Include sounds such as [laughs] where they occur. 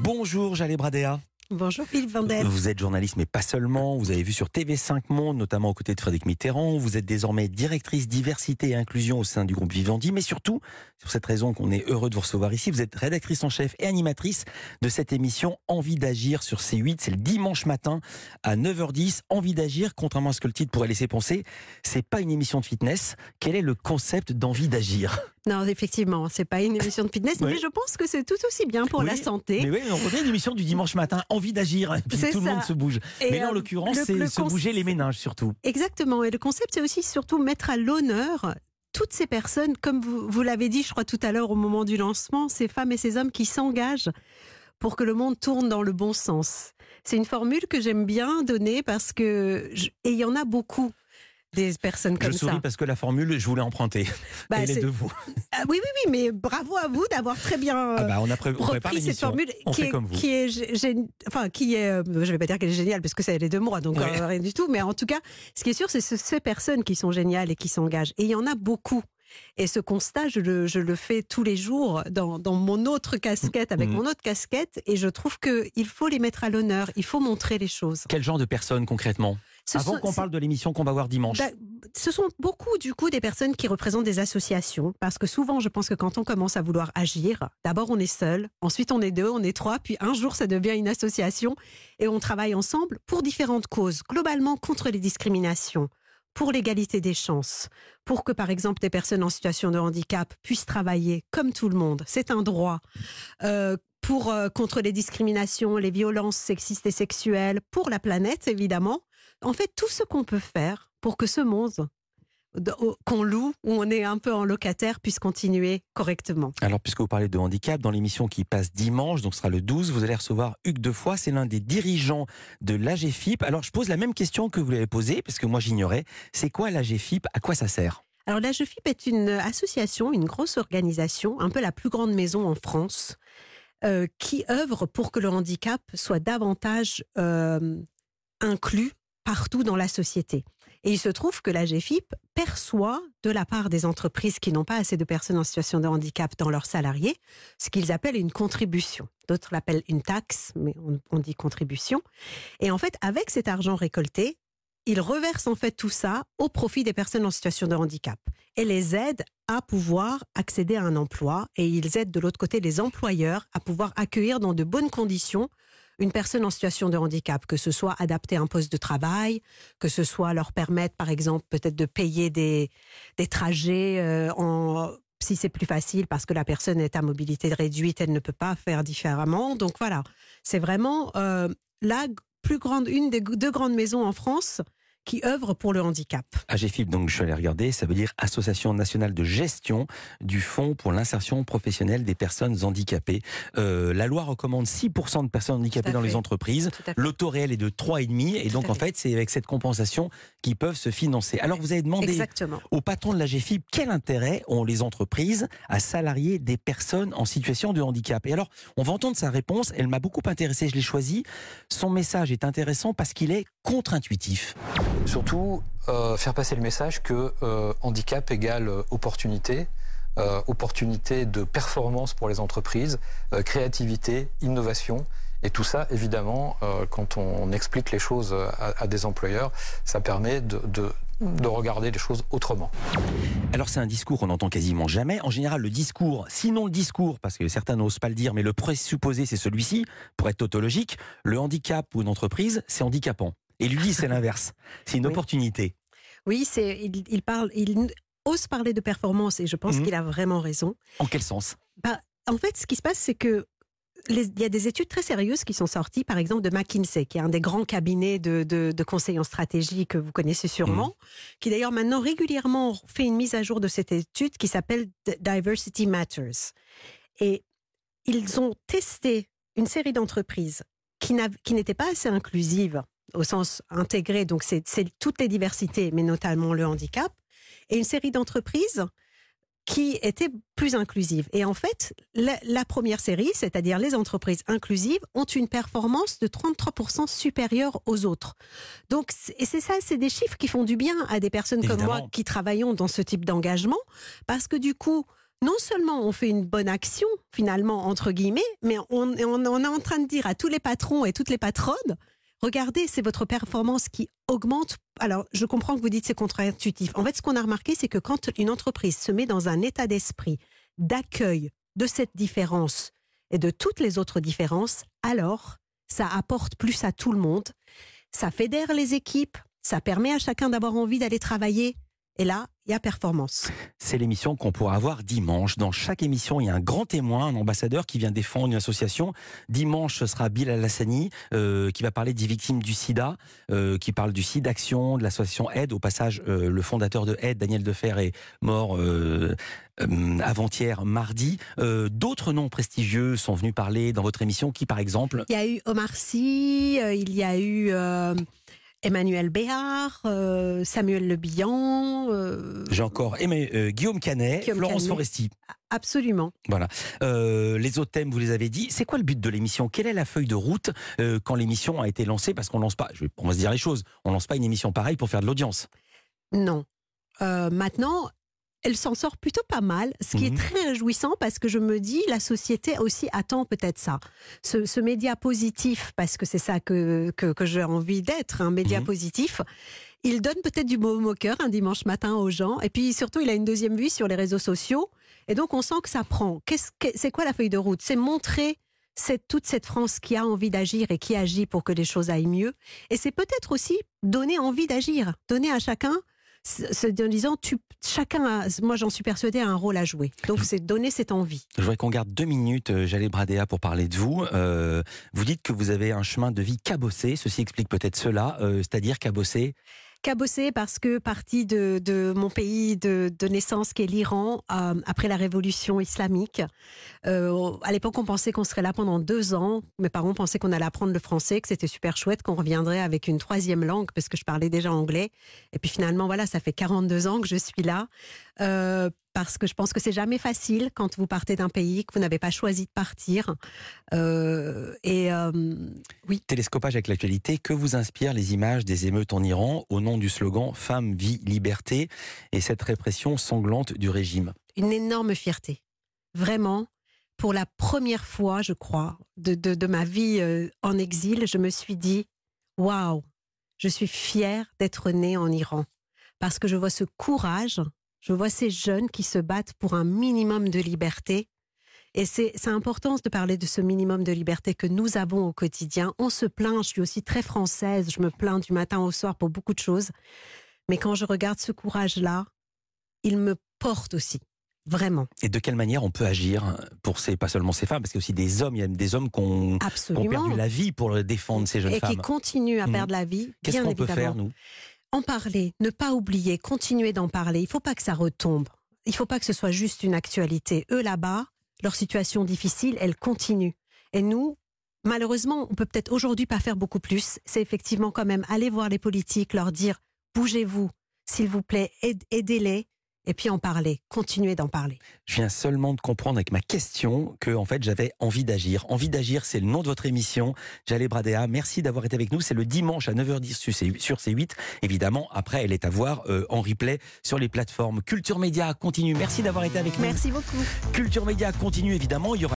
Bonjour Jalé Bradea. Bonjour Philippe Vandel. Vous êtes journaliste, mais pas seulement. Vous avez vu sur TV5 Monde, notamment aux côtés de Frédéric Mitterrand. Vous êtes désormais directrice diversité et inclusion au sein du groupe Vivendi. Mais surtout, c'est pour cette raison qu'on est heureux de vous recevoir ici. Vous êtes rédactrice en chef et animatrice de cette émission Envie d'agir sur C8. C'est le dimanche matin à 9h10. Envie d'agir, contrairement à ce que le titre pourrait laisser penser, c'est pas une émission de fitness. Quel est le concept d'envie d'agir? Non, effectivement, c'est pas une émission de fitness, Ouais. mais je pense que c'est tout aussi bien pour Oui, la santé. Mais oui, on revient une émission du dimanche matin, envie d'agir, puis tout le ça. monde se bouge. Et, mais là, en euh, l'occurrence, le- c'est le se bouger les méninges surtout. Exactement. Et le concept, c'est aussi surtout mettre à l'honneur toutes ces personnes, comme vous, vous l'avez dit, je crois tout à l'heure au moment du lancement, ces femmes et ces hommes qui s'engagent pour que le monde tourne dans le bon sens. C'est une formule que j'aime bien donner parce que, je- et il y en a beaucoup des personnes comme Je souris ça. parce que la formule, je voulais emprunter. [laughs] Bah, Elle est c'est- de vous. Ah oui, oui, oui, mais bravo à vous d'avoir très bien Ah bah, on, a pré- on prépare repris cette formule On qui fait est, comme vous. qui est enfin qui est euh, je vais pas dire qu'elle est géniale parce que ça elle est de moi donc Ouais. euh, rien du tout mais en tout cas ce qui est sûr c'est ce- ces personnes qui sont géniales et qui s'engagent et il y en a beaucoup et ce constat, je le, je le fais tous les jours dans, dans mon autre casquette, avec Mhm. mon autre casquette, et je trouve qu'il faut les mettre à l'honneur, il faut montrer les choses. Quel genre de personnes concrètement? Ce Avant qu'on parle de l'émission qu'on va voir dimanche. bah, ce sont beaucoup du coup des personnes qui représentent des associations parce que souvent je pense que quand on commence à vouloir agir, d'abord on est seul, ensuite on est deux, on est trois, puis un jour ça devient une association et on travaille ensemble pour différentes causes, globalement contre les discriminations, pour l'égalité des chances, pour que par exemple des personnes en situation de handicap puissent travailler comme tout le monde, c'est un droit. Euh, pour euh, contre les discriminations, les violences sexistes et sexuelles, pour la planète évidemment. En fait, tout ce qu'on peut faire pour que ce monde qu'on loue, où on est un peu en locataire, puisse continuer correctement. Alors, puisque vous parlez de handicap, dans l'émission qui passe dimanche, donc ce sera le 12, vous allez recevoir Hugues Defoy, c'est l'un des dirigeants de l'AGFIP. Alors, je pose la même question que vous l'avez posée, parce que moi j'ignorais. C'est quoi l'AGFIP? À quoi ça sert? Alors la JEFIP est une association, une grosse organisation, un peu la plus grande maison en France, euh, qui œuvre pour que le handicap soit davantage euh, inclus partout dans la société. Et il se trouve que la GFIP perçoit de la part des entreprises qui n'ont pas assez de personnes en situation de handicap dans leurs salariés ce qu'ils appellent une contribution. D'autres l'appellent une taxe, mais on, on dit contribution. Et en fait, avec cet argent récolté, ils reversent en fait tout ça au profit des personnes en situation de handicap et les aident à pouvoir accéder à un emploi et ils aident de l'autre côté les employeurs à pouvoir accueillir dans de bonnes conditions une personne en situation de handicap, que ce soit adapter un poste de travail, que ce soit leur permettre par exemple peut-être de payer des, des trajets euh, en si c'est plus facile parce que la personne est à mobilité réduite, elle ne peut pas faire différemment. Donc voilà, c'est vraiment euh, la plus grande, une des deux grandes maisons en France qui œuvre pour le handicap. AGFIP, donc je suis allé regarder, ça veut dire Association nationale de gestion du Fonds pour l'insertion professionnelle des personnes handicapées. Euh, la loi recommande 6% de personnes handicapées dans les entreprises. Le taux réel est de 3,5 et Tout donc en fait. fait c'est avec cette compensation qu'ils peuvent se financer. Alors vous avez demandé Exactement. au patron de la GFIP quel intérêt ont les entreprises à salarier des personnes en situation de handicap? Et alors, on va entendre sa réponse, elle m'a beaucoup intéressé, je l'ai choisi. Son message est intéressant parce qu'il est contre-intuitif. Surtout, euh, faire passer le message que euh, handicap égale euh, opportunité, opportunité de performance pour les entreprises, créativité, innovation. Et tout ça, évidemment, quand on explique les choses à, des employeurs, ça permet de, de, de regarder les choses autrement. Alors c'est un discours qu'on n'entend quasiment jamais. En général, le discours, sinon le discours, parce que certains n'osent pas le dire, mais le présupposé c'est celui-ci, pour être tautologique, le handicap ou une entreprise, c'est handicapant. Et lui c'est l'inverse, c'est une Oui. opportunité. Oui, c'est il, il parle, il ose parler de performance et je pense Mhm. qu'il a vraiment raison. En quel sens? En fait, ce qui se passe, c'est que les- il y a des études très sérieuses qui sont sorties, par exemple de McKinsey, qui est un des grands cabinets de, de, de conseil en stratégie que vous connaissez sûrement, Mhm. qui d'ailleurs maintenant régulièrement fait une mise à jour de cette étude qui s'appelle Diversity Matters. Et ils ont testé une série d'entreprises qui n'étaient pas assez inclusives au sens intégré, donc c'est toutes les diversités, mais notamment le handicap, et une série d'entreprises qui étaient plus inclusives. Et en fait, la, la première série, c'est-à-dire les entreprises inclusives, ont une performance de 33% supérieure aux autres. Donc, c'est- et c'est ça, c'est des chiffres qui font du bien à des personnes comme moi qui travaillons dans ce type d'engagement, parce que du coup, non seulement on fait une bonne action, finalement, entre guillemets, mais on, on, on est en train de dire à tous les patrons et toutes les patronnes, regardez, c'est votre performance qui augmente. Alors, je comprends que vous dites c'est contre-intuitif. En fait, ce qu'on a remarqué, c'est que quand une entreprise se met dans un état d'esprit d'accueil de cette différence et de toutes les autres différences, alors ça apporte plus à tout le monde, ça fédère les équipes, ça permet à chacun d'avoir envie d'aller travailler. Et là, il y a performance. C'est l'émission qu'on pourra avoir dimanche. Dans chaque émission, il y a un grand témoin, un ambassadeur qui vient défendre une association. Dimanche, ce sera Bill Alassani euh, qui va parler des victimes du sida, euh, qui parle du sida action, de l'association Aide. Au passage, euh, le fondateur de Aide, Daniel Defer, est mort avant-hier, mardi. D'autres noms prestigieux sont venus parler dans votre émission. Qui, par exemple Il y a eu Omar Sy, il y a eu Emmanuel Béard, euh, Samuel Le Bihan. euh, J'ai encore aimé euh, Guillaume Canet, Guillaume Florence Canet. Foresti. absolument. Voilà. Les autres thèmes, vous les avez dit. C'est quoi le but de l'émission? Quelle est la feuille de route quand l'émission a été lancée? Parce qu'on lance pas, on va se dire les choses, on lance pas une émission pareille pour faire de l'audience. Non. Maintenant, elle s'en sort plutôt pas mal, ce qui Mhm. est très réjouissant parce que je me dis, la société aussi attend peut-être ça. Ce, ce média positif, parce que c'est ça que, que, que j'ai envie d'être, un média Mhm. positif, il donne peut-être du baume au cœur un dimanche matin aux gens. Et puis surtout, il a une deuxième vue sur les réseaux sociaux. Et donc, on sent que ça prend. Qu'est-ce que- c'est quoi la feuille de route? C'est montrer cette, toute cette France qui a envie d'agir et qui agit pour que les choses aillent mieux. Et c'est peut-être aussi donner envie d'agir, donner à chacun, en disant, tu, chacun, a, moi j'en suis persuadée, a un rôle à jouer. Donc c'est donner cette envie. Je voudrais qu'on garde deux minutes, euh, Jalé Bradea, pour parler de vous. Euh, vous dites que vous avez un chemin de vie cabossé. Ceci explique peut-être cela, euh, c'est-à-dire cabossé. Cabossé parce que partie de, mon pays de, de naissance, qui est l'Iran, euh, après la révolution islamique. Euh, à l'époque, on pensait qu'on serait là pendant deux ans. Mes parents pensaient qu'on allait apprendre le français, que c'était super chouette, qu'on reviendrait avec une troisième langue, parce que je parlais déjà anglais. Et puis finalement, voilà, ça fait 42 ans que je suis là. Euh, parce que je pense que c'est jamais facile quand vous partez d'un pays, que vous n'avez pas choisi de partir. Euh, et euh, Télescopage avec l'actualité, que vous inspirent les images des émeutes en Iran au nom du slogan Femme, vie, liberté et cette répression sanglante du régime? Une énorme fierté. Vraiment, pour la première fois, je crois, de, de, de ma vie en exil, je me suis dit, waouh, je suis fière d'être née en Iran. Parce que je vois ce courage, je vois ces jeunes qui se battent pour un minimum de liberté. Et c'est important de parler de ce minimum de liberté que nous avons au quotidien. On se plaint, je suis aussi très française, je me plains du matin au soir pour beaucoup de choses. Mais quand je regarde ce courage-là, il me porte aussi. Vraiment, Et de quelle manière on peut agir pour ces, pas seulement ces femmes, parce qu'il y a aussi des hommes, il y a des hommes qui ont, qui ont absolument. perdu la vie pour défendre ces jeunes et qui femmes. continuent à Mhm. perdre la vie, Qu'est-ce qu'on peut faire, nous? En parler, ne pas oublier, continuer d'en parler. Il faut pas que ça retombe. Il faut pas que ce soit juste une actualité. Eux là-bas, leur situation difficile, elle continue. Et nous, malheureusement, on peut peut-être aujourd'hui pas faire beaucoup plus. C'est effectivement quand même aller voir les politiques, leur dire bougez-vous, s'il vous plaît, aide- aidez-les. Et puis en parler, continuer d'en parler. Je viens seulement de comprendre avec ma question que en fait j'avais envie d'agir. Envie d'agir, c'est le nom de votre émission. Jalé Bradea, merci d'avoir été avec nous. C'est le dimanche à 9h10 sur C- sur C8. Évidemment, après, elle est à voir euh, en replay sur les plateformes. Culture Média continue. Merci d'avoir été avec nous. Merci beaucoup. Culture Média continue, évidemment. Il y aura